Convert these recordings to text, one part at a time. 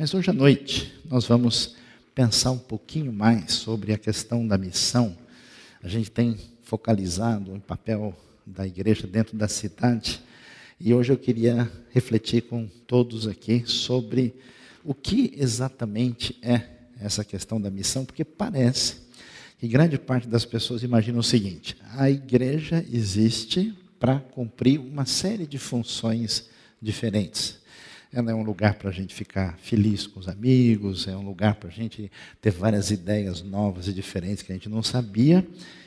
Mas hoje à noite nós vamos pensar um pouquinho mais sobre a questão da missão. A gente tem focalizado o papel da igreja dentro da cidade e hoje eu queria refletir com todos aqui sobre o que exatamente é essa questão da missão, porque parece que grande parte das pessoas imagina o seguinte: a igreja existe para cumprir uma série de funções diferentes. Ela é um lugar para a gente ficar feliz com os amigos, é um lugar para a gente ter várias ideias novas e diferentes que a gente não sabia.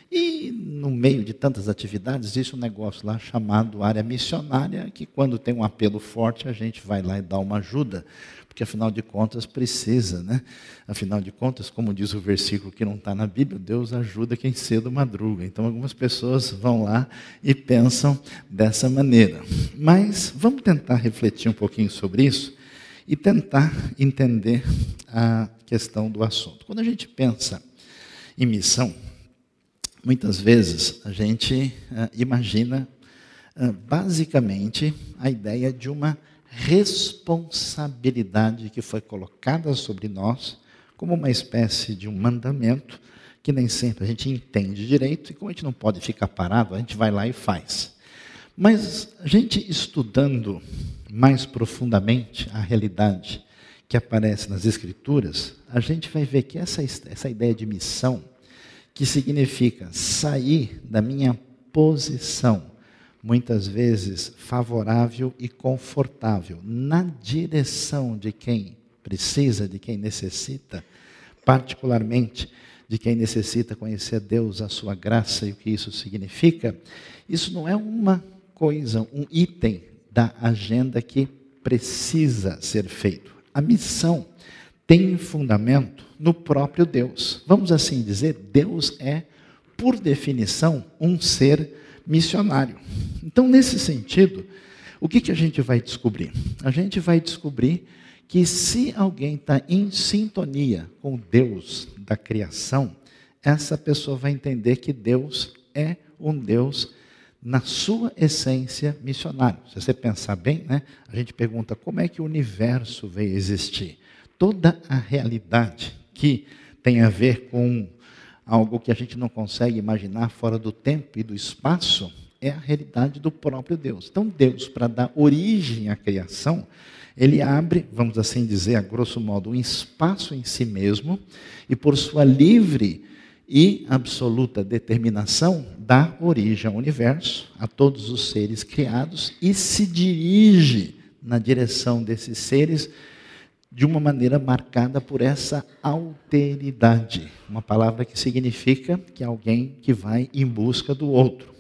E no meio de tantas atividades, existe um negócio lá chamado área missionária, que quando tem um apelo forte, a gente vai lá e dá uma ajuda porque afinal de contas precisa, né? Afinal de contas, como diz o versículo que não está na Bíblia, Deus ajuda quem cedo madruga. Então algumas pessoas vão lá e pensam dessa maneira. Mas vamos tentar refletir um pouquinho sobre isso e tentar entender a questão do assunto. Quando a gente pensa em missão, muitas vezes a gente uh, imagina uh, basicamente a ideia de uma responsabilidade que foi colocada sobre nós como uma espécie de um mandamento que nem sempre a gente entende direito e como a gente não pode ficar parado, a gente vai lá e faz. Mas a gente estudando mais profundamente a realidade que aparece nas Escrituras, a gente vai ver que essa, essa ideia de missão, que significa sair da minha posição muitas vezes favorável e confortável, na direção de quem precisa, de quem necessita, particularmente de quem necessita conhecer Deus, a sua graça e o que isso significa, isso não é uma coisa, um item da agenda que precisa ser feito. A missão tem fundamento no próprio Deus. Vamos assim dizer, Deus é, por definição, um ser missionário. Então, nesse sentido, o que, que a gente vai descobrir? A gente vai descobrir que se alguém está em sintonia com Deus da criação, essa pessoa vai entender que Deus é um Deus na sua essência missionário. Se você pensar bem, né, a gente pergunta como é que o universo veio existir. Toda a realidade que tem a ver com algo que a gente não consegue imaginar fora do tempo e do espaço, é a realidade do próprio Deus. Então, Deus, para dar origem à criação, ele abre, vamos assim dizer, a grosso modo, um espaço em si mesmo e, por sua livre e absoluta determinação, dá origem ao universo, a todos os seres criados e se dirige na direção desses seres de uma maneira marcada por essa alteridade, uma palavra que significa que alguém que vai em busca do outro.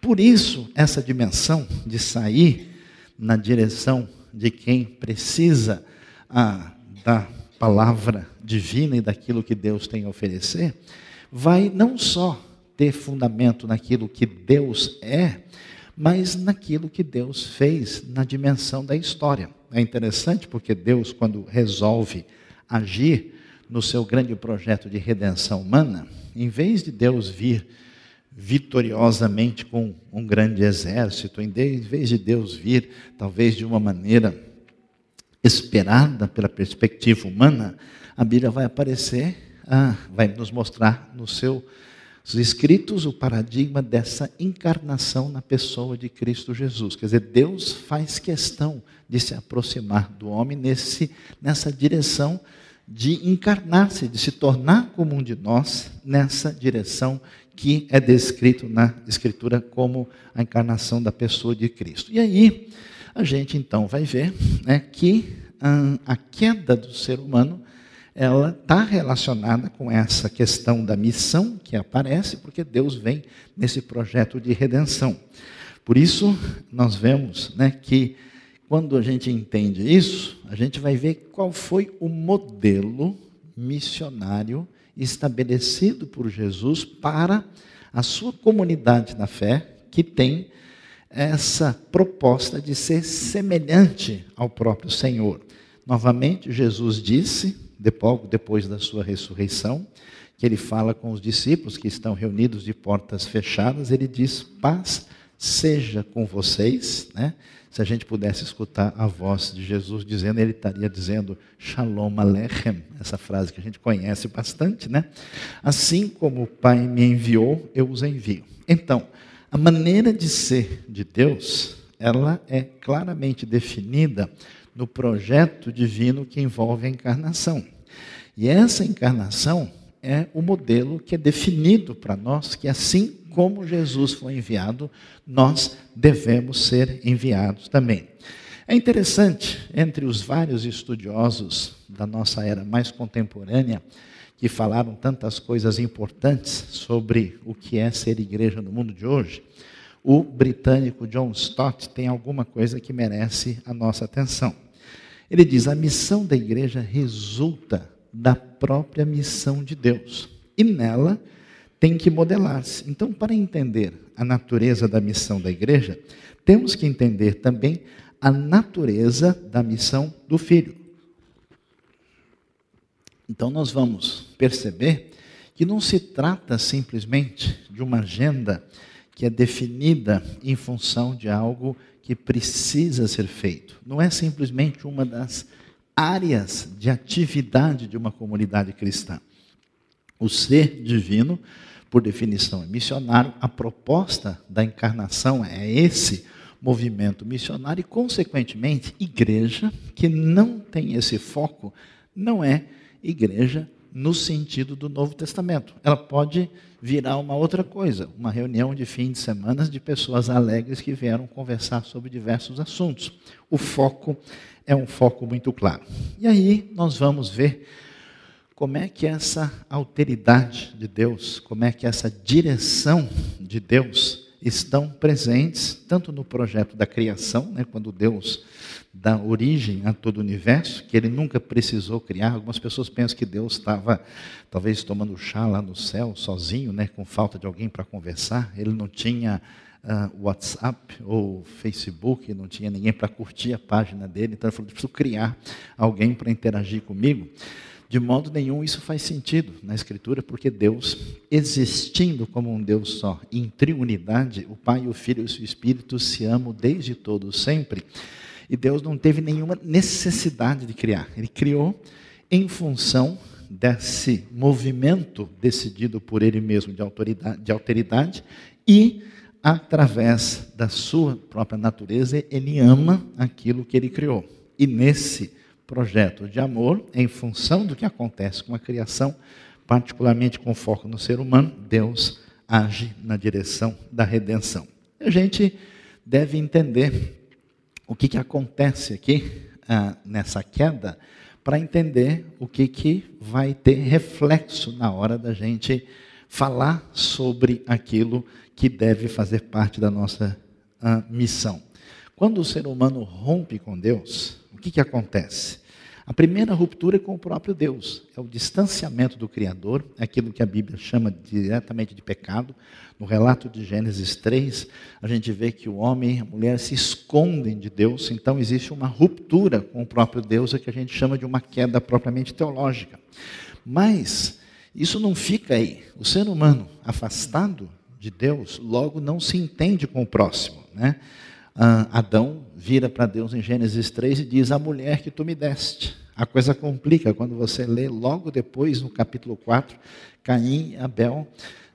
Por isso, essa dimensão de sair na direção de quem precisa ah, da palavra divina e daquilo que Deus tem a oferecer, vai não só ter fundamento naquilo que Deus é, mas naquilo que Deus fez na dimensão da história. É interessante porque Deus, quando resolve agir no seu grande projeto de redenção humana, em vez de Deus vir vitoriosamente com um grande exército, em vez de Deus vir, talvez de uma maneira esperada pela perspectiva humana, a Bíblia vai aparecer, ah, vai nos mostrar no seu os escritos o paradigma dessa encarnação na pessoa de Cristo Jesus. Quer dizer, Deus faz questão de se aproximar do homem nesse, nessa direção de encarnar-se, de se tornar como um de nós, nessa direção que é descrito na Escritura como a encarnação da pessoa de Cristo. E aí, a gente então vai ver né, que hum, a queda do ser humano ela está relacionada com essa questão da missão que aparece, porque Deus vem nesse projeto de redenção. Por isso, nós vemos né, que quando a gente entende isso, a gente vai ver qual foi o modelo missionário estabelecido por Jesus para a sua comunidade na fé, que tem essa proposta de ser semelhante ao próprio Senhor. Novamente, Jesus disse depois da sua ressurreição, que ele fala com os discípulos que estão reunidos de portas fechadas, ele diz: paz seja com vocês, né? Se a gente pudesse escutar a voz de Jesus dizendo, ele estaria dizendo Shalom Alechem, essa frase que a gente conhece bastante, né? Assim como o Pai me enviou, eu os envio. Então, a maneira de ser de Deus, ela é claramente definida no projeto divino que envolve a encarnação. E essa encarnação é o modelo que é definido para nós, que assim como Jesus foi enviado, nós devemos ser enviados também. É interessante, entre os vários estudiosos da nossa era mais contemporânea, que falaram tantas coisas importantes sobre o que é ser igreja no mundo de hoje, o britânico John Stott tem alguma coisa que merece a nossa atenção. Ele diz: a missão da igreja resulta da própria missão de Deus. E nela tem que modelar-se. Então, para entender a natureza da missão da igreja, temos que entender também a natureza da missão do filho. Então, nós vamos perceber que não se trata simplesmente de uma agenda que é definida em função de algo que precisa ser feito. Não é simplesmente uma das áreas de atividade de uma comunidade cristã. O ser divino por definição, é missionário. A proposta da encarnação é esse movimento missionário e, consequentemente, igreja que não tem esse foco não é igreja no sentido do Novo Testamento. Ela pode virar uma outra coisa, uma reunião de fim de semana de pessoas alegres que vieram conversar sobre diversos assuntos. O foco é um foco muito claro. E aí nós vamos ver como é que essa alteridade de Deus, como é que essa direção de Deus estão presentes tanto no projeto da criação, né, quando Deus dá origem a todo o universo, que ele nunca precisou criar. Algumas pessoas pensam que Deus estava talvez tomando chá lá no céu, sozinho, né, com falta de alguém para conversar. Ele não tinha uh, WhatsApp ou Facebook, não tinha ninguém para curtir a página dele, então ele falou: preciso criar alguém para interagir comigo. De modo nenhum isso faz sentido na Escritura, porque Deus, existindo como um Deus só, em triunidade, o Pai, o Filho e o Espírito se amam desde todo sempre. E Deus não teve nenhuma necessidade de criar. Ele criou em função desse movimento decidido por Ele mesmo de autoridade, de alteridade e através da sua própria natureza, Ele ama aquilo que Ele criou. E nesse projeto de amor em função do que acontece com a criação, particularmente com foco no ser humano, Deus age na direção da redenção. A gente deve entender o que, que acontece aqui ah, nessa queda para entender o que, que vai ter reflexo na hora da gente falar sobre aquilo que deve fazer parte da nossa ah, missão. Quando o ser humano rompe com Deus, o que, que acontece? A primeira ruptura é com o próprio Deus, é o distanciamento do Criador, é aquilo que a Bíblia chama diretamente de pecado. No relato de Gênesis 3, a gente vê que o homem e a mulher se escondem de Deus, então existe uma ruptura com o próprio Deus, é que a gente chama de uma queda propriamente teológica. Mas isso não fica aí. O ser humano afastado de Deus, logo não se entende com o próximo, né? ah, Adão vira para Deus em Gênesis 3 e diz: A mulher que tu me deste. A coisa complica quando você lê logo depois, no capítulo 4, Caim e Abel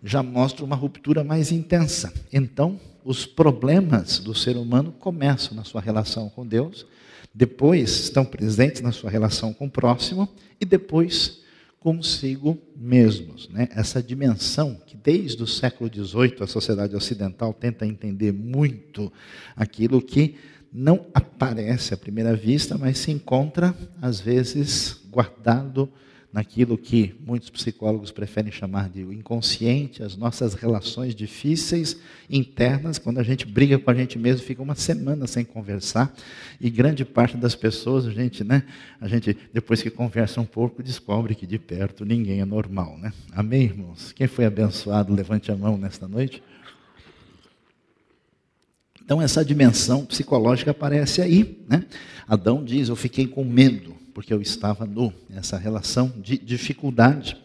já mostra uma ruptura mais intensa. Então, os problemas do ser humano começam na sua relação com Deus, depois estão presentes na sua relação com o próximo e depois consigo mesmos. Né? Essa dimensão que desde o século XVIII a sociedade ocidental tenta entender muito aquilo que não aparece à primeira vista, mas se encontra, às vezes, guardado naquilo que muitos psicólogos preferem chamar de inconsciente, as nossas relações difíceis internas, quando a gente briga com a gente mesmo, fica uma semana sem conversar, e grande parte das pessoas, a gente, né, a gente depois que conversa um pouco, descobre que de perto ninguém é normal, né? Amém, irmãos? Quem foi abençoado, levante a mão nesta noite. Então essa dimensão psicológica aparece aí, né? Adão diz: "Eu fiquei com medo" porque eu estava nu, essa relação de dificuldade.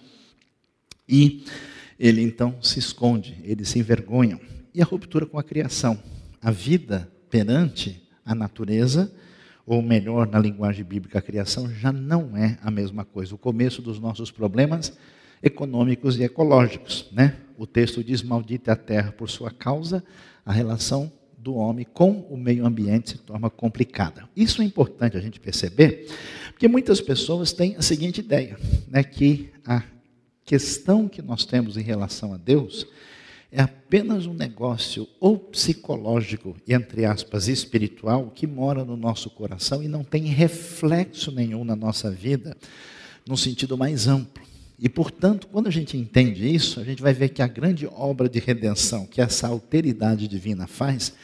E ele então se esconde, eles se envergonham. e a ruptura com a criação. A vida perante a natureza, ou melhor, na linguagem bíblica, a criação, já não é a mesma coisa. O começo dos nossos problemas econômicos e ecológicos. Né? O texto diz: Maldita a terra por sua causa, a relação do homem com o meio ambiente se torna complicada. Isso é importante a gente perceber, porque muitas pessoas têm a seguinte ideia, né, que a questão que nós temos em relação a Deus é apenas um negócio ou psicológico e entre aspas espiritual que mora no nosso coração e não tem reflexo nenhum na nossa vida no sentido mais amplo. E, portanto, quando a gente entende isso, a gente vai ver que a grande obra de redenção que essa alteridade divina faz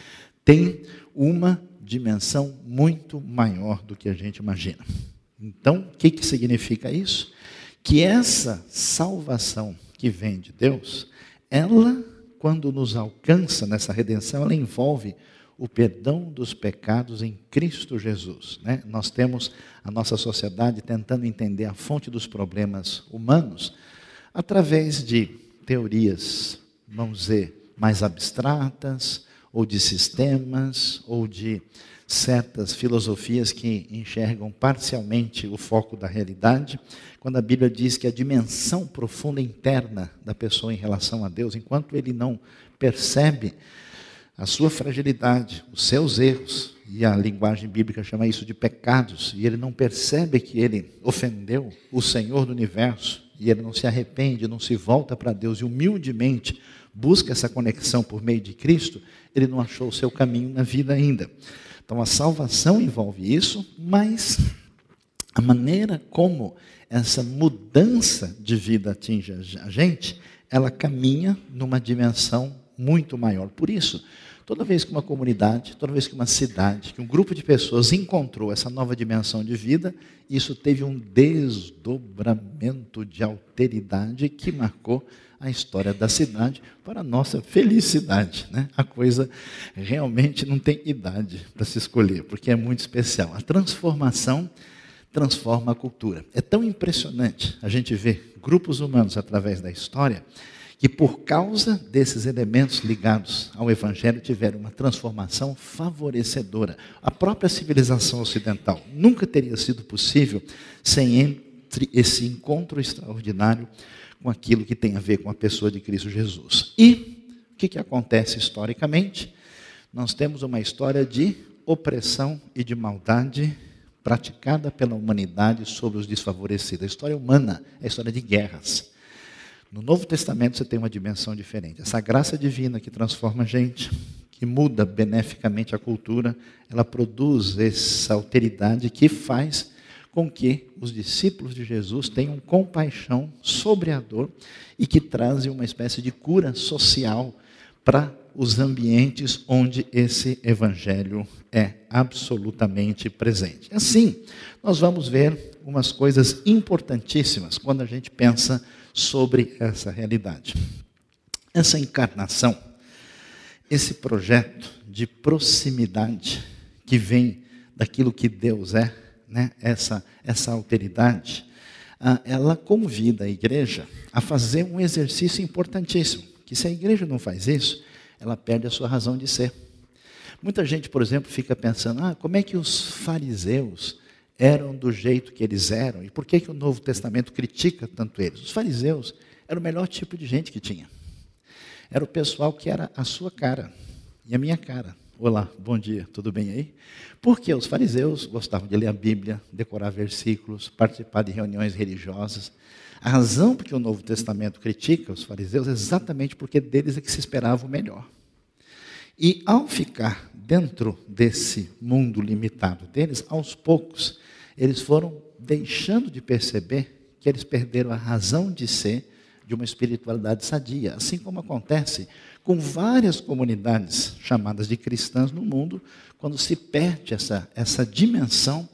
tem uma dimensão muito maior do que a gente imagina. Então, o que, que significa isso? Que essa salvação que vem de Deus, ela, quando nos alcança nessa redenção, ela envolve o perdão dos pecados em Cristo Jesus. Né? Nós temos a nossa sociedade tentando entender a fonte dos problemas humanos através de teorias, vamos dizer, mais abstratas, ou de sistemas, ou de certas filosofias que enxergam parcialmente o foco da realidade, quando a Bíblia diz que a dimensão profunda interna da pessoa em relação a Deus, enquanto ele não percebe a sua fragilidade, os seus erros, e a linguagem bíblica chama isso de pecados, e ele não percebe que ele ofendeu o Senhor do universo, e ele não se arrepende, não se volta para Deus e humildemente busca essa conexão por meio de Cristo, ele não achou o seu caminho na vida ainda. Então a salvação envolve isso, mas a maneira como essa mudança de vida atinge a gente, ela caminha numa dimensão muito maior. Por isso, Toda vez que uma comunidade, toda vez que uma cidade, que um grupo de pessoas encontrou essa nova dimensão de vida, isso teve um desdobramento de alteridade que marcou a história da cidade para a nossa felicidade. Né? A coisa realmente não tem idade para se escolher, porque é muito especial. A transformação transforma a cultura. É tão impressionante a gente ver grupos humanos através da história que por causa desses elementos ligados ao Evangelho tiveram uma transformação favorecedora. A própria civilização ocidental nunca teria sido possível sem entre esse encontro extraordinário com aquilo que tem a ver com a pessoa de Cristo Jesus. E o que, que acontece historicamente? Nós temos uma história de opressão e de maldade praticada pela humanidade sobre os desfavorecidos. A história humana é a história de guerras. No Novo Testamento você tem uma dimensão diferente. Essa graça divina que transforma a gente, que muda beneficamente a cultura, ela produz essa alteridade que faz com que os discípulos de Jesus tenham compaixão sobre a dor e que trazem uma espécie de cura social para os ambientes onde esse evangelho é absolutamente presente. Assim, nós vamos ver umas coisas importantíssimas quando a gente pensa sobre essa realidade. Essa encarnação, esse projeto de proximidade que vem daquilo que Deus é, né? essa, essa alteridade, ah, ela convida a igreja a fazer um exercício importantíssimo, que se a igreja não faz isso, ela perde a sua razão de ser. Muita gente, por exemplo, fica pensando, ah, como é que os fariseus eram do jeito que eles eram. E por que, que o Novo Testamento critica tanto eles? Os fariseus eram o melhor tipo de gente que tinha. Era o pessoal que era a sua cara e a minha cara. Olá, bom dia, tudo bem aí? Porque os fariseus gostavam de ler a Bíblia, decorar versículos, participar de reuniões religiosas. A razão por que o Novo Testamento critica os fariseus é exatamente porque deles é que se esperava o melhor. E ao ficar dentro desse mundo limitado deles, aos poucos, eles foram deixando de perceber que eles perderam a razão de ser de uma espiritualidade sadia, assim como acontece com várias comunidades chamadas de cristãs no mundo, quando se perde essa, essa dimensão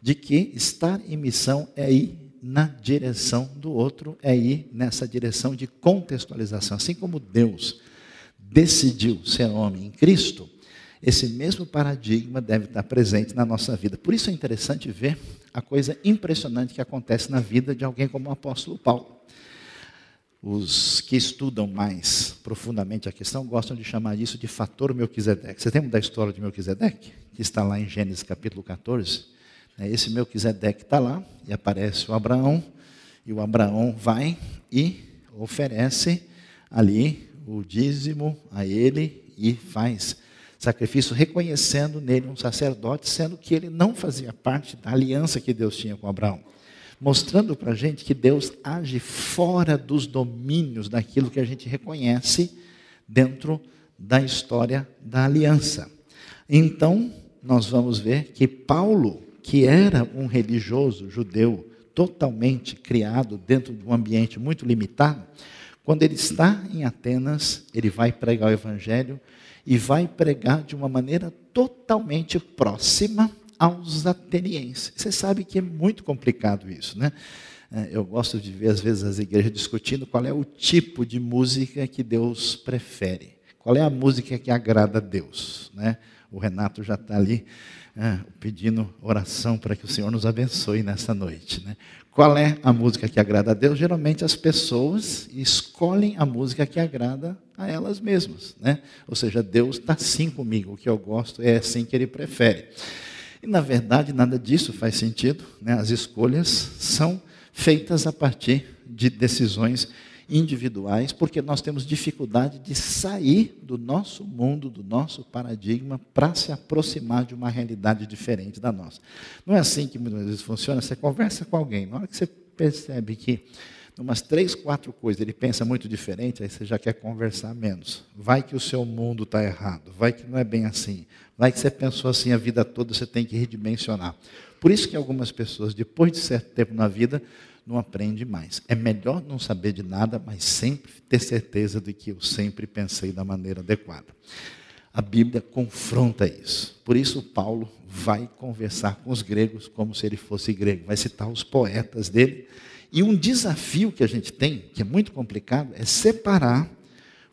de que estar em missão é ir na direção do outro, é ir nessa direção de contextualização. Assim como Deus decidiu ser homem em Cristo, esse mesmo paradigma deve estar presente na nossa vida. Por isso é interessante ver a coisa impressionante que acontece na vida de alguém como o apóstolo Paulo. Os que estudam mais profundamente a questão gostam de chamar isso de fator Melquisedeque. Você lembra da história de Melquisedeque? Que está lá em Gênesis capítulo 14. É, esse Melquisedeque está lá e aparece o Abraão, e o Abraão vai e oferece ali o dízimo a ele e faz sacrifício, reconhecendo nele um sacerdote, sendo que ele não fazia parte da aliança que Deus tinha com Abraão mostrando para a gente que Deus age fora dos domínios daquilo que a gente reconhece dentro da história da aliança. Então, nós vamos ver que Paulo, que era um religioso judeu totalmente criado dentro de um ambiente muito limitado, quando ele está em Atenas, ele vai pregar o evangelho e vai pregar de uma maneira totalmente próxima aos atenienses. Você sabe que é muito complicado isso, né? É, eu gosto de ver, às vezes, as igrejas discutindo qual é o tipo de música que Deus prefere. Qual é a música que agrada a Deus, né? O Renato já está ali é, pedindo oração para que o Senhor nos abençoe nessa noite. Né? Qual é a música que agrada a Deus? Geralmente as pessoas escolhem a música que agrada a elas mesmas. Né? Ou seja, Deus está sim comigo, o que eu gosto é assim que Ele prefere. E, na verdade, nada disso faz sentido. Né? As escolhas são feitas a partir de decisões individuais, porque nós temos dificuldade de sair do nosso mundo, do nosso paradigma, para se aproximar de uma realidade diferente da nossa. Não é assim que muitas vezes funciona. Você conversa com alguém, na hora que você percebe que umas três, quatro coisas, ele pensa muito diferente, aí você já quer conversar menos. Vai que o seu mundo está errado, vai que não é bem assim, vai que você pensou assim a vida toda, você tem que redimensionar. Por isso que algumas pessoas, depois de certo tempo na vida, não aprendem mais. É melhor não saber de nada, mas sempre ter certeza de que eu sempre pensei da maneira adequada. A Bíblia confronta isso. Por isso, Paulo vai conversar com os gregos como se ele fosse grego, vai citar os poetas dele e um desafio que a gente tem, que é muito complicado, é separar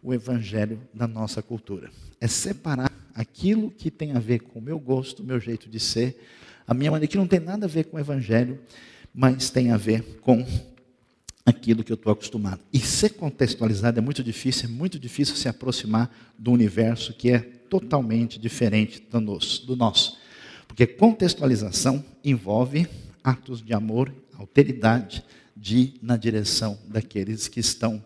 o evangelho da nossa cultura. É separar aquilo que tem a ver com o meu gosto, o meu jeito de ser, a minha maneira, que não tem nada a ver com o evangelho, mas tem a ver com aquilo que eu estou acostumado. E ser contextualizado é muito difícil, é muito difícil se aproximar do universo que é totalmente diferente do nosso. Porque contextualização envolve atos de amor, alteridade, de ir na direção daqueles que estão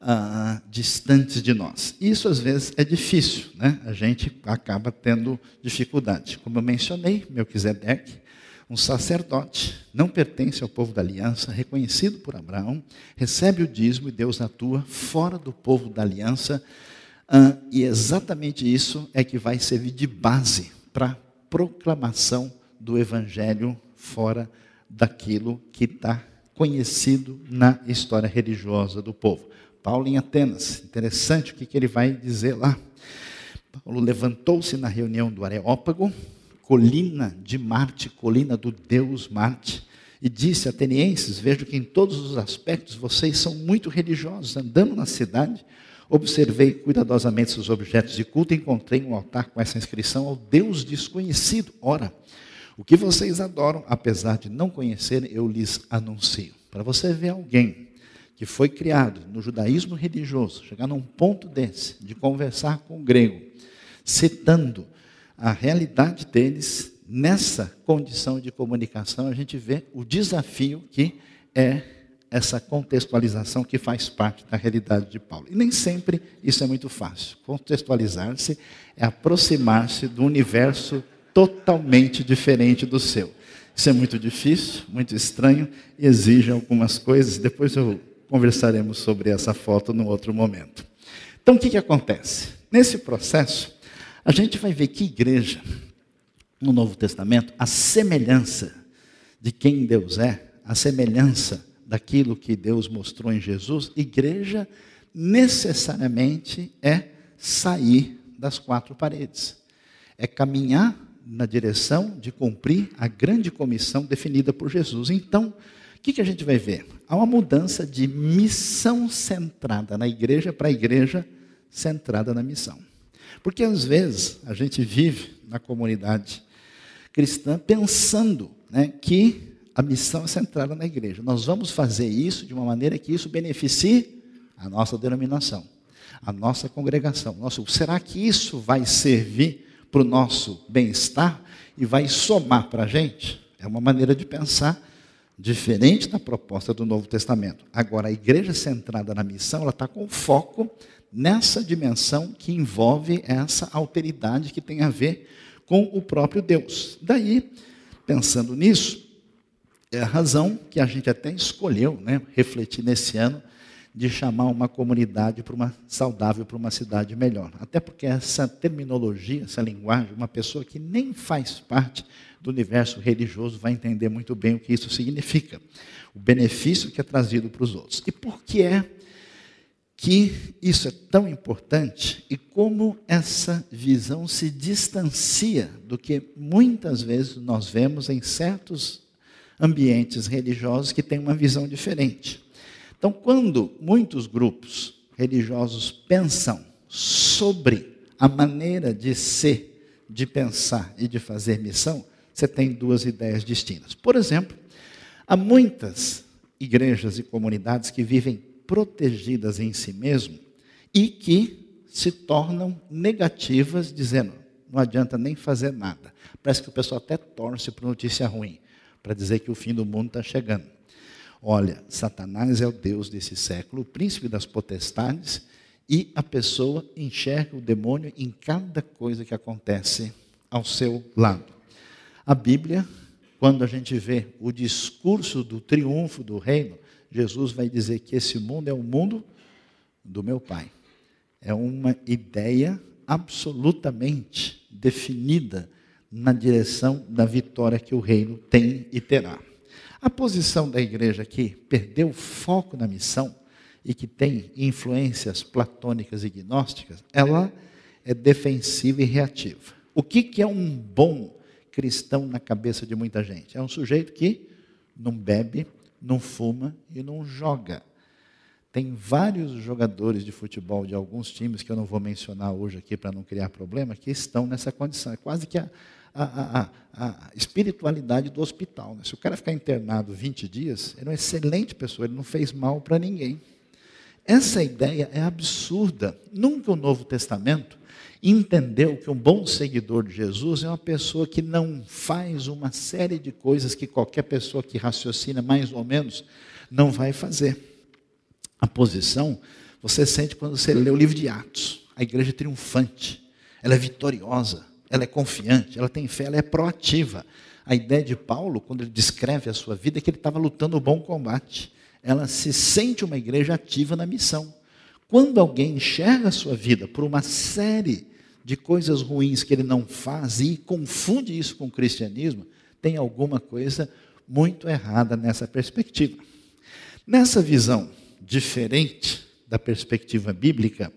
ah, distantes de nós. Isso às vezes é difícil, né? a gente acaba tendo dificuldade. Como eu mencionei, Melquisedeque, um sacerdote, não pertence ao povo da aliança, reconhecido por Abraão, recebe o dízimo e Deus atua fora do povo da aliança, ah, e exatamente isso é que vai servir de base para a proclamação do evangelho fora daquilo que está conhecido na história religiosa do povo. Paulo em Atenas, interessante o que, que ele vai dizer lá. Paulo levantou-se na reunião do Areópago, colina de Marte, colina do deus Marte, e disse: Atenienses, vejo que em todos os aspectos vocês são muito religiosos. Andando na cidade, observei cuidadosamente seus objetos de culto e encontrei um altar com essa inscrição ao Deus desconhecido. Ora, o que vocês adoram, apesar de não conhecerem, eu lhes anuncio. Para você ver alguém que foi criado no judaísmo religioso, chegar num ponto desse, de conversar com o grego, citando a realidade deles, nessa condição de comunicação, a gente vê o desafio que é essa contextualização que faz parte da realidade de Paulo. E nem sempre isso é muito fácil. Contextualizar-se é aproximar-se do universo totalmente diferente do seu. Isso é muito difícil, muito estranho e exige algumas coisas. Depois eu conversaremos sobre essa foto no outro momento. Então, o que, que acontece? Nesse processo, a gente vai ver que igreja, no Novo Testamento, a semelhança de quem Deus é, a semelhança daquilo que Deus mostrou em Jesus, igreja necessariamente é sair das quatro paredes, é caminhar na direção de cumprir a grande comissão definida por Jesus. Então, o que, que a gente vai ver? Há uma mudança de missão centrada na igreja para a igreja centrada na missão. Porque às vezes a gente vive na comunidade cristã pensando né, que a missão é centrada na igreja. Nós vamos fazer isso de uma maneira que isso beneficie a nossa denominação, a nossa congregação. Nosso, será que isso vai servir para o nosso bem-estar e vai somar para a gente? É uma maneira de pensar diferente da proposta do Novo Testamento. Agora, a igreja centrada na missão, ela está com foco nessa dimensão que envolve essa alteridade que tem a ver com o próprio Deus. Daí, pensando nisso, é a razão que a gente até escolheu, né, refletir nesse ano, de chamar uma comunidade para uma saudável para uma cidade melhor. Até porque essa terminologia, essa linguagem, uma pessoa que nem faz parte do universo religioso vai entender muito bem o que isso significa, o benefício que é trazido para os outros. E por que é que isso é tão importante e como essa visão se distancia do que muitas vezes nós vemos em certos ambientes religiosos que têm uma visão diferente. Então, quando muitos grupos religiosos pensam sobre a maneira de ser, de pensar e de fazer missão, você tem duas ideias distintas. Por exemplo, há muitas igrejas e comunidades que vivem protegidas em si mesmo e que se tornam negativas, dizendo: não adianta nem fazer nada. Parece que o pessoal até torce para notícia ruim, para dizer que o fim do mundo está chegando. Olha, Satanás é o Deus desse século, o príncipe das potestades, e a pessoa enxerga o demônio em cada coisa que acontece ao seu lado. A Bíblia, quando a gente vê o discurso do triunfo do reino, Jesus vai dizer que esse mundo é o mundo do meu Pai. É uma ideia absolutamente definida na direção da vitória que o reino tem e terá. A posição da igreja que perdeu o foco na missão e que tem influências platônicas e gnósticas, ela é defensiva e reativa. O que, que é um bom cristão na cabeça de muita gente? É um sujeito que não bebe, não fuma e não joga. Tem vários jogadores de futebol de alguns times que eu não vou mencionar hoje aqui para não criar problema, que estão nessa condição. É quase que a, a, a, a espiritualidade do hospital. Né? Se o cara ficar internado 20 dias, ele é uma excelente pessoa, ele não fez mal para ninguém. Essa ideia é absurda. Nunca o Novo Testamento entendeu que um bom seguidor de Jesus é uma pessoa que não faz uma série de coisas que qualquer pessoa que raciocina mais ou menos não vai fazer. A posição você sente quando você lê o livro de Atos. A igreja é triunfante, ela é vitoriosa, ela é confiante, ela tem fé, ela é proativa. A ideia de Paulo, quando ele descreve a sua vida, é que ele estava lutando o bom combate. Ela se sente uma igreja ativa na missão. Quando alguém enxerga a sua vida por uma série de coisas ruins que ele não faz e confunde isso com o cristianismo, tem alguma coisa muito errada nessa perspectiva. Nessa visão diferente da perspectiva bíblica,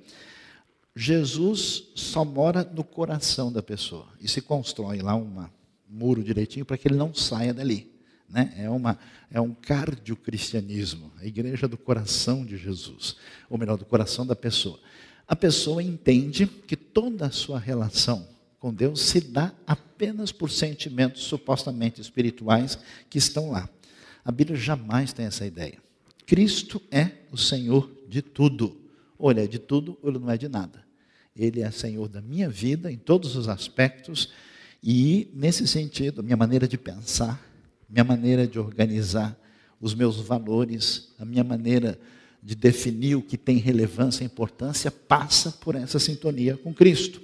Jesus só mora no coração da pessoa e se constrói lá um muro direitinho para que ele não saia dali. Né? É, uma, é um cardio-cristianismo, a igreja do coração de Jesus, ou melhor, do coração da pessoa. A pessoa entende que toda a sua relação com Deus se dá apenas por sentimentos supostamente espirituais que estão lá. A Bíblia jamais tem essa ideia. Cristo é o Senhor de tudo. Ou ele é de tudo, ou ele não é de nada. Ele é Senhor da minha vida em todos os aspectos, e nesse sentido, minha maneira de pensar, minha maneira de organizar os meus valores, a minha maneira de definir o que tem relevância e importância passa por essa sintonia com Cristo.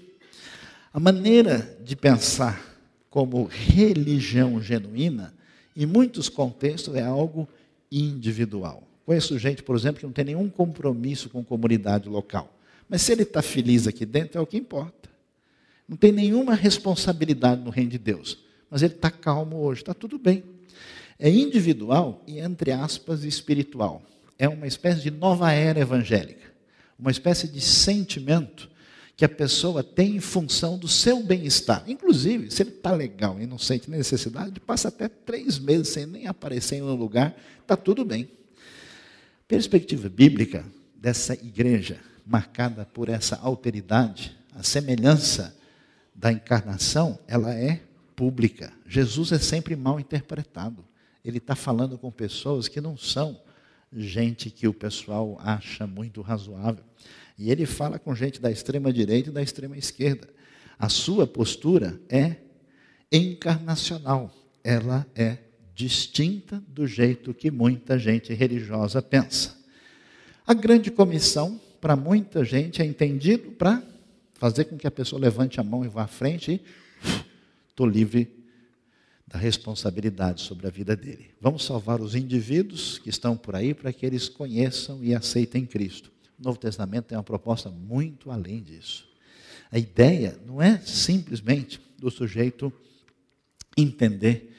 A maneira de pensar como religião genuína, em muitos contextos, é algo individual. Conheço gente, por exemplo, que não tem nenhum compromisso com comunidade local. Mas se ele está feliz aqui dentro, é o que importa. Não tem nenhuma responsabilidade no reino de Deus. Mas ele está calmo hoje, está tudo bem. É individual e, entre aspas, espiritual. É uma espécie de nova era evangélica. Uma espécie de sentimento que a pessoa tem em função do seu bem-estar. Inclusive, se ele está legal e não sente necessidade, passa até três meses sem nem aparecer em um lugar, está tudo bem. Perspectiva bíblica dessa igreja, marcada por essa alteridade, a semelhança da encarnação, ela é pública. Jesus é sempre mal interpretado. Ele está falando com pessoas que não são gente que o pessoal acha muito razoável. E ele fala com gente da extrema direita e da extrema esquerda. A sua postura é encarnacional. Ela é distinta do jeito que muita gente religiosa pensa. A grande comissão, para muita gente, é entendido para fazer com que a pessoa levante a mão e vá à frente e estou livre da responsabilidade sobre a vida dele. Vamos salvar os indivíduos que estão por aí para que eles conheçam e aceitem Cristo. O Novo Testamento tem uma proposta muito além disso. A ideia não é simplesmente do sujeito entender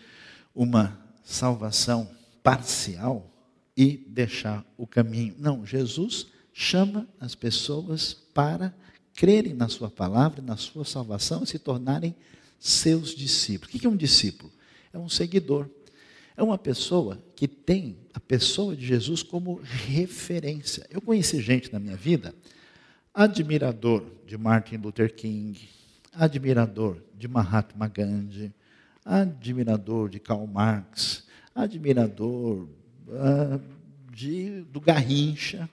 uma salvação parcial e deixar o caminho. Não, Jesus chama as pessoas para crerem na Sua palavra, na Sua salvação e se tornarem seus discípulos. O que é um discípulo? É um seguidor. É uma pessoa que tem a pessoa de Jesus como referência. Eu conheci gente na minha vida, admirador de Martin Luther King, admirador de Mahatma Gandhi, admirador de Karl Marx, admirador uh, de, do Garrincha,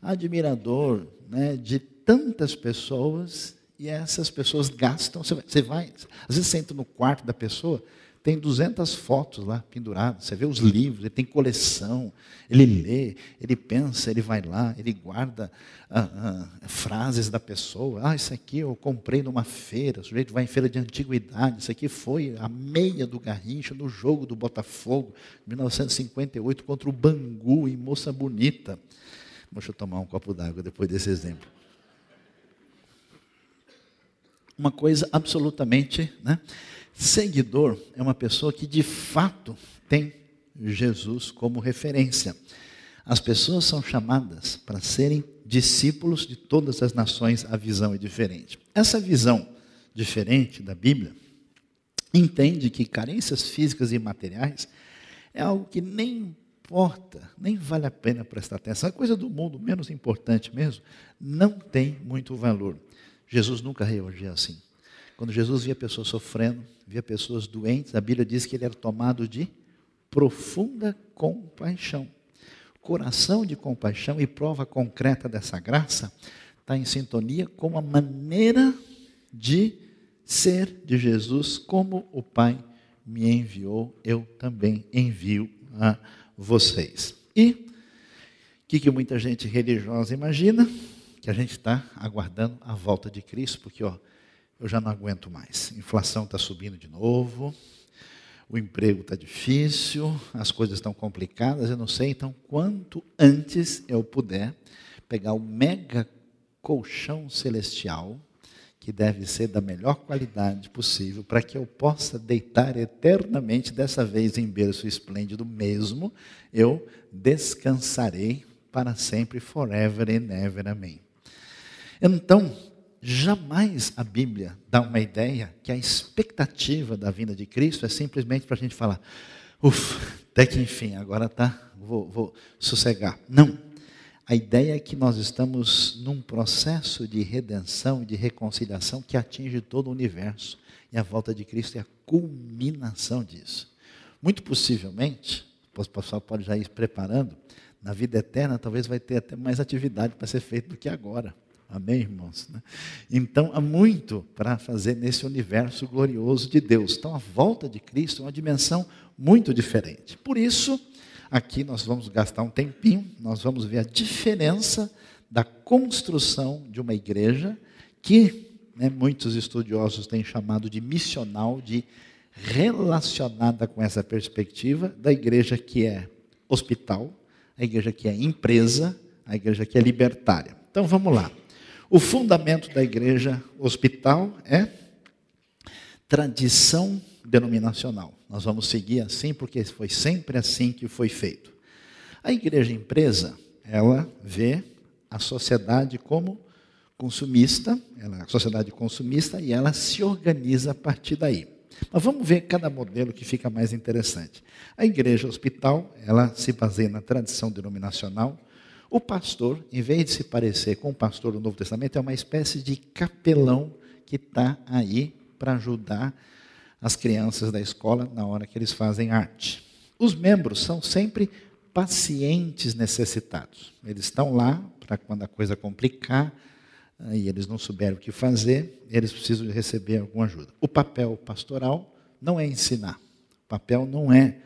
admirador né, de tantas pessoas, e essas pessoas gastam. Você vai, você vai, às vezes você entra no quarto da pessoa, tem 200 fotos lá penduradas. Você vê os livros, ele tem coleção, ele lê, ele pensa, ele vai lá, ele guarda ah, ah, frases da pessoa. Ah, isso aqui eu comprei numa feira, o sujeito vai em feira de antiguidade. Isso aqui foi a meia do Garrincha no jogo do Botafogo, 1958, contra o Bangu, em Moça Bonita. Deixa eu tomar um copo d'água depois desse exemplo. Uma coisa absolutamente. Né? Seguidor é uma pessoa que de fato tem Jesus como referência. As pessoas são chamadas para serem discípulos de todas as nações, a visão é diferente. Essa visão diferente da Bíblia entende que carências físicas e materiais é algo que nem importa, nem vale a pena prestar atenção, é coisa do mundo, menos importante mesmo, não tem muito valor. Jesus nunca reagia assim. Quando Jesus via pessoas sofrendo, via pessoas doentes, a Bíblia diz que ele era tomado de profunda compaixão. Coração de compaixão e prova concreta dessa graça está em sintonia com a maneira de ser de Jesus, como o Pai me enviou, eu também envio a vocês. E o que, que muita gente religiosa imagina? Que a gente está aguardando a volta de Cristo, porque ó, eu já não aguento mais. A inflação está subindo de novo, o emprego está difícil, as coisas estão complicadas, eu não sei. Então, quanto antes eu puder pegar o mega colchão celestial, que deve ser da melhor qualidade possível, para que eu possa deitar eternamente, dessa vez em berço esplêndido mesmo, eu descansarei para sempre, forever and ever. Amém. Então, Jamais a Bíblia dá uma ideia que a expectativa da vinda de Cristo é simplesmente para a gente falar, ufa, até que enfim, agora tá, vou, vou sossegar. Não. A ideia é que nós estamos num processo de redenção e de reconciliação que atinge todo o universo. E a volta de Cristo é a culminação disso. Muito possivelmente, o pessoal pode já ir preparando, na vida eterna talvez vai ter até mais atividade para ser feita do que agora. Amém, irmãos? Né? Então, há muito para fazer nesse universo glorioso de Deus. Então, a volta de Cristo é uma dimensão muito diferente. Por isso, aqui nós vamos gastar um tempinho, nós vamos ver a diferença da construção de uma igreja que né, muitos estudiosos têm chamado de missional, de relacionada com essa perspectiva da igreja que é hospital, a igreja que é empresa, a igreja que é libertária. Então vamos lá. O fundamento da igreja hospital é tradição denominacional. Nós vamos seguir assim porque foi sempre assim que foi feito. A igreja empresa, ela vê a sociedade como consumista, ela é a sociedade consumista e ela se organiza a partir daí. Mas vamos ver cada modelo que fica mais interessante. A igreja hospital, ela se baseia na tradição denominacional, o pastor, em vez de se parecer com o pastor do Novo Testamento, é uma espécie de capelão que está aí para ajudar as crianças da escola na hora que eles fazem arte. Os membros são sempre pacientes necessitados. Eles estão lá para quando a coisa complicar e eles não souberem o que fazer, eles precisam receber alguma ajuda. O papel pastoral não é ensinar, o papel não é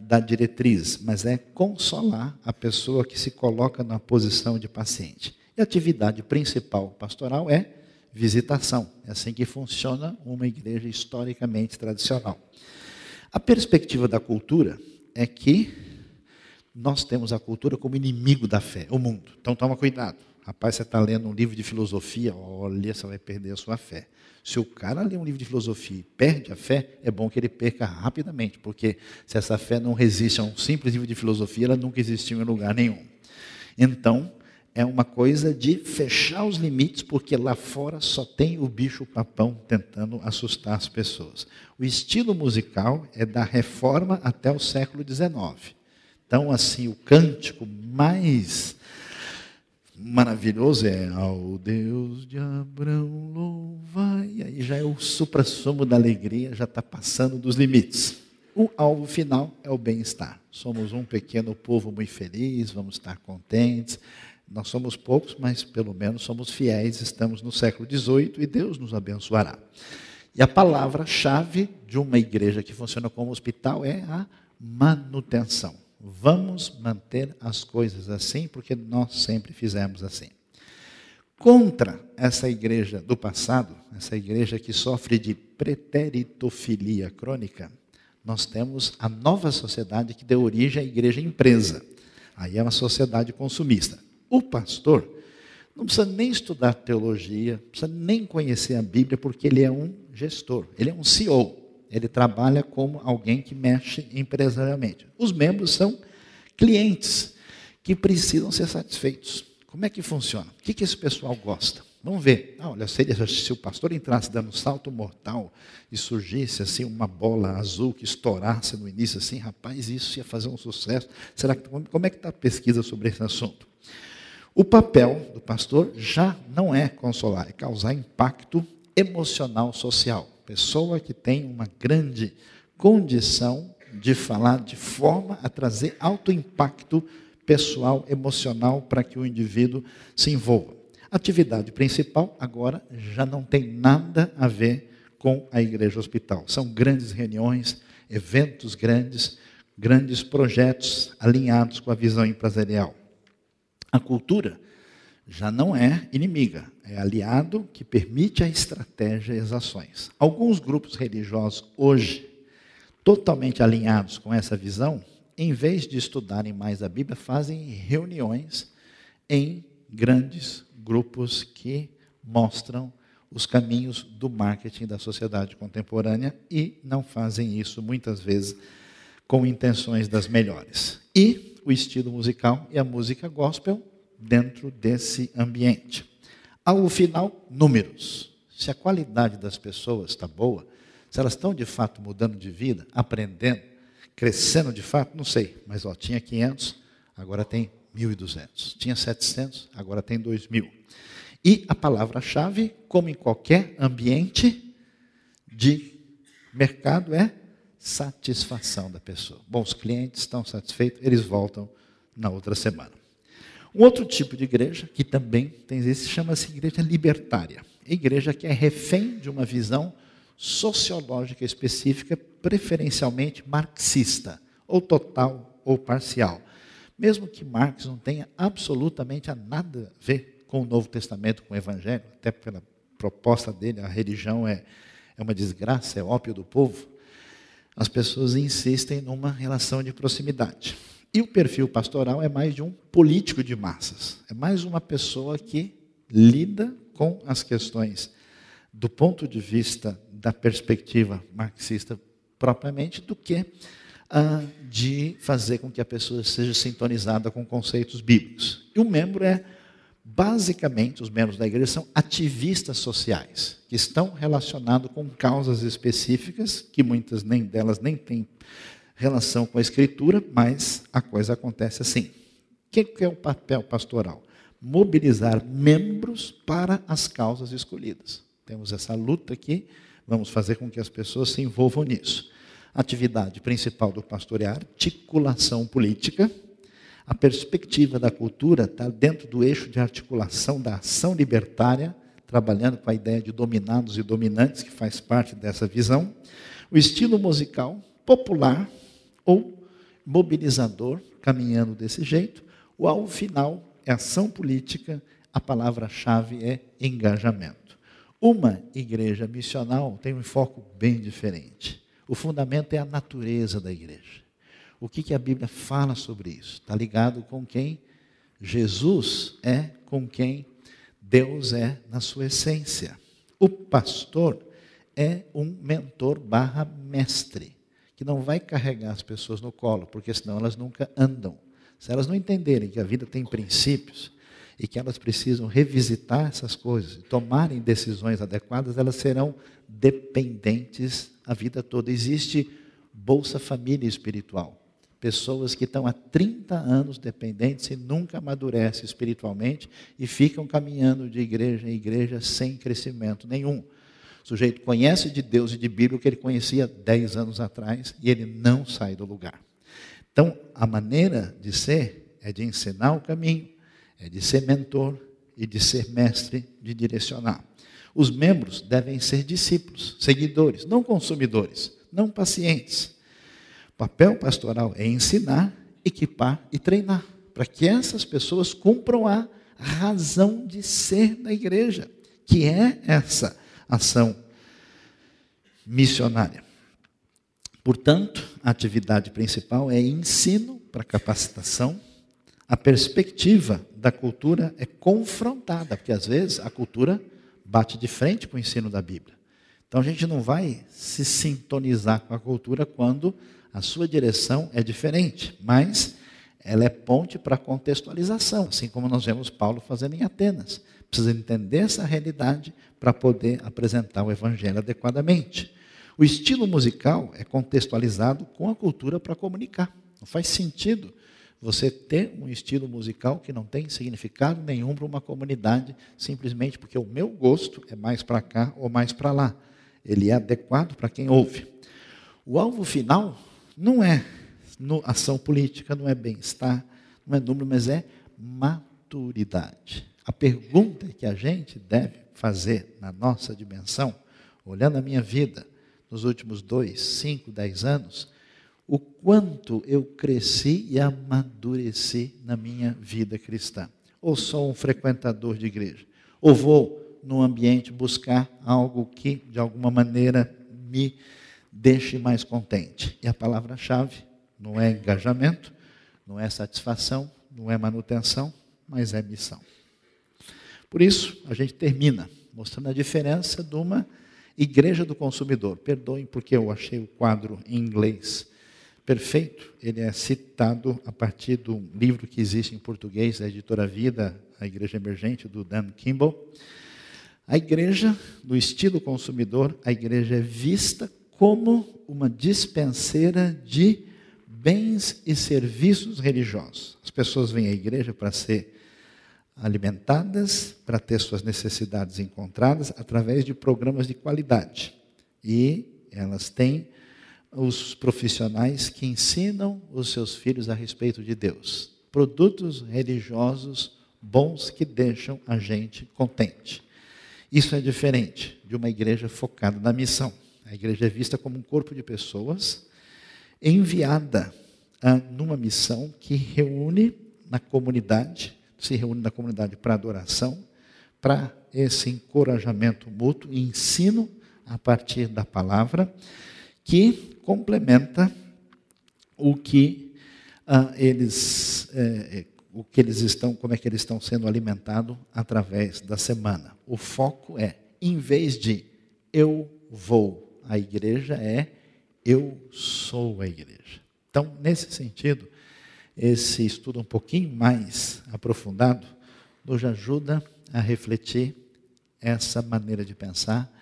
dar diretriz, mas é consolar a pessoa que se coloca na posição de paciente. E a atividade principal pastoral é visitação. É assim que funciona uma igreja historicamente tradicional. A perspectiva da cultura é que nós temos a cultura como inimigo da fé, o mundo. Então toma cuidado. Rapaz, você está lendo um livro de filosofia, olha, você vai perder a sua fé. Se o cara lê um livro de filosofia e perde a fé, é bom que ele perca rapidamente, porque se essa fé não resiste a um simples livro de filosofia, ela nunca existiu em lugar nenhum. Então, é uma coisa de fechar os limites, porque lá fora só tem o bicho-papão tentando assustar as pessoas. O estilo musical é da reforma até o século XIX. Então, assim, o cântico mais maravilhoso é ao Deus de Abraão louvai. E aí já é o supra-sumo da alegria, já está passando dos limites. O alvo final é o bem-estar. Somos um pequeno povo muito feliz, vamos estar contentes. Nós somos poucos, mas pelo menos somos fiéis, estamos no século XVIII e Deus nos abençoará. E a palavra-chave de uma igreja que funciona como hospital é a manutenção. Vamos manter as coisas assim, porque nós sempre fizemos assim. Contra essa igreja do passado, essa igreja que sofre de preteritofilia crônica, nós temos a nova sociedade que deu origem à igreja empresa. Aí é uma sociedade consumista. O pastor não precisa nem estudar teologia, não precisa nem conhecer a Bíblia, porque ele é um gestor, ele é um CEO. Ele trabalha como alguém que mexe empresarialmente. Os membros são clientes que precisam ser satisfeitos. Como é que funciona? O que, que esse pessoal gosta? Vamos ver. Ah, olha, se, ele, se o pastor entrasse dando um salto mortal e surgisse assim uma bola azul que estourasse no início, assim, rapaz, isso ia fazer um sucesso. Será que como é que está a pesquisa sobre esse assunto? O papel do pastor já não é consolar, é causar impacto emocional social pessoa que tem uma grande condição de falar de forma a trazer alto impacto pessoal, emocional, para que o indivíduo se envolva. Atividade principal agora já não tem nada a ver com a igreja hospital. São grandes reuniões, eventos grandes, grandes projetos alinhados com a visão empresarial. A cultura já não é inimiga, é aliado que permite a estratégia e as ações. Alguns grupos religiosos hoje, totalmente alinhados com essa visão, em vez de estudarem mais a Bíblia, fazem reuniões em grandes grupos que mostram os caminhos do marketing da sociedade contemporânea e não fazem isso muitas vezes com intenções das melhores. E o estilo musical e a música gospel dentro desse ambiente. Ao final, números. Se a qualidade das pessoas está boa, se elas estão de fato mudando de vida, aprendendo, crescendo de fato, não sei, mas ó, tinha 500, agora tem 1.200. Tinha 700, agora tem 2.000. E a palavra-chave, como em qualquer ambiente de mercado, é satisfação da pessoa. Bom, os clientes estão satisfeitos, eles voltam na outra semana. Um outro tipo de igreja, que também tem esse, chama-se igreja libertária. igreja que é refém de uma visão sociológica específica, preferencialmente marxista, ou total ou parcial. Mesmo que Marx não tenha absolutamente nada a ver com o Novo Testamento, com o Evangelho, até pela proposta dele, a religião é, é uma desgraça, é ópio do povo, as pessoas insistem numa relação de proximidade. E o perfil pastoral é mais de um político de massas, é mais uma pessoa que lida com as questões do ponto de vista da perspectiva marxista propriamente, do que ah, de fazer com que a pessoa seja sintonizada com conceitos bíblicos. E o membro é, basicamente, os membros da igreja são ativistas sociais, que estão relacionados com causas específicas, que muitas nem delas nem têm relação com a Escritura, mas a coisa acontece assim. O que é o papel pastoral? Mobilizar membros para as causas escolhidas. Temos essa luta aqui, vamos fazer com que as pessoas se envolvam nisso. Atividade principal do pastor é a articulação política. A perspectiva da cultura está dentro do eixo de articulação da ação libertária, trabalhando com a ideia de dominados e dominantes, que faz parte dessa visão. O estilo musical popular ou mobilizador, caminhando desse jeito. O alvo final é ação política, a palavra-chave é engajamento. Uma igreja missional tem um foco bem diferente. O fundamento é a natureza da igreja. O que, que a Bíblia fala sobre isso? Está ligado com quem Jesus é, com quem Deus é na sua essência. O pastor é um mentor barra mestre, que não vai carregar as pessoas no colo, porque senão elas nunca andam. Se elas não entenderem que a vida tem princípios e que elas precisam revisitar essas coisas e tomarem decisões adequadas, elas serão dependentes a vida toda. Existe Bolsa Família Espiritual. Pessoas que estão há 30 anos dependentes e nunca amadurecem espiritualmente e ficam caminhando de igreja em igreja sem crescimento nenhum. O sujeito conhece de Deus e de Bíblia o que ele conhecia 10 anos atrás e ele não sai do lugar. Então, a maneira de ser é de ensinar o caminho, é de ser mentor e de ser mestre, de direcionar. Os membros devem ser discípulos, seguidores, não consumidores, não pacientes. O papel pastoral é ensinar, equipar e treinar, para que essas pessoas cumpram a razão de ser da igreja, que é essa ação missionária. Portanto, a atividade principal é ensino para capacitação. A perspectiva da cultura é confrontada, porque às vezes a cultura bate de frente com o ensino da Bíblia. Então a gente não vai se sintonizar com a cultura quando a sua direção é diferente, mas ela é ponte para contextualização, assim como nós vemos Paulo fazendo em Atenas. Precisa entender essa realidade para poder apresentar o evangelho adequadamente. O estilo musical é contextualizado com a cultura para comunicar. Não faz sentido você ter um estilo musical que não tem significado nenhum para uma comunidade, simplesmente porque o meu gosto é mais para cá ou mais para lá. Ele é adequado para quem ouve. O alvo final não é ação política, não é bem-estar, não é número, mas é maturidade. A pergunta que a gente deve fazer na nossa dimensão, olhando a minha vida, nos últimos dois, cinco, dez anos, o quanto eu cresci e amadureci na minha vida cristã. Ou sou um frequentador de igreja, ou vou num ambiente buscar algo que, de alguma maneira, me deixe mais contente. E a palavra-chave não é engajamento, não é satisfação, não é manutenção, mas é missão. Por isso, a gente termina mostrando a diferença de uma Igreja do Consumidor. Perdoem porque eu achei o quadro em inglês perfeito. Ele é citado a partir do livro que existe em português da editora Vida, a Igreja Emergente, do Dan Kimball. A igreja, no estilo consumidor, a igreja é vista como uma dispenseira de bens e serviços religiosos. As pessoas vêm à igreja para ser alimentadas para ter suas necessidades encontradas através de programas de qualidade. E elas têm os profissionais que ensinam os seus filhos a respeito de Deus. Produtos religiosos bons que deixam a gente contente. Isso é diferente de uma igreja focada na missão. A igreja é vista como um corpo de pessoas enviada a, numa missão que reúne na comunidade se reúne na comunidade para adoração, para esse encorajamento mútuo e ensino a partir da palavra, que complementa o que ah, eles, eh, o que eles estão, como é que eles estão sendo alimentados através da semana. O foco é, em vez de eu vou à igreja, é eu sou a igreja. Então, nesse sentido, esse estudo um pouquinho mais aprofundado nos ajuda a refletir essa maneira de pensar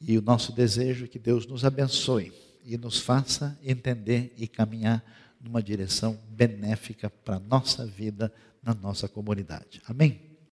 e o nosso desejo é que Deus nos abençoe e nos faça entender e caminhar numa direção benéfica para a nossa vida, na nossa comunidade. Amém?